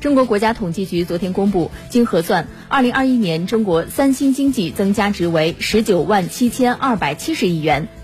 中国国家统计局昨天公布经核算二零二一年中国三星经济增加值为十九万七千二百七十亿元。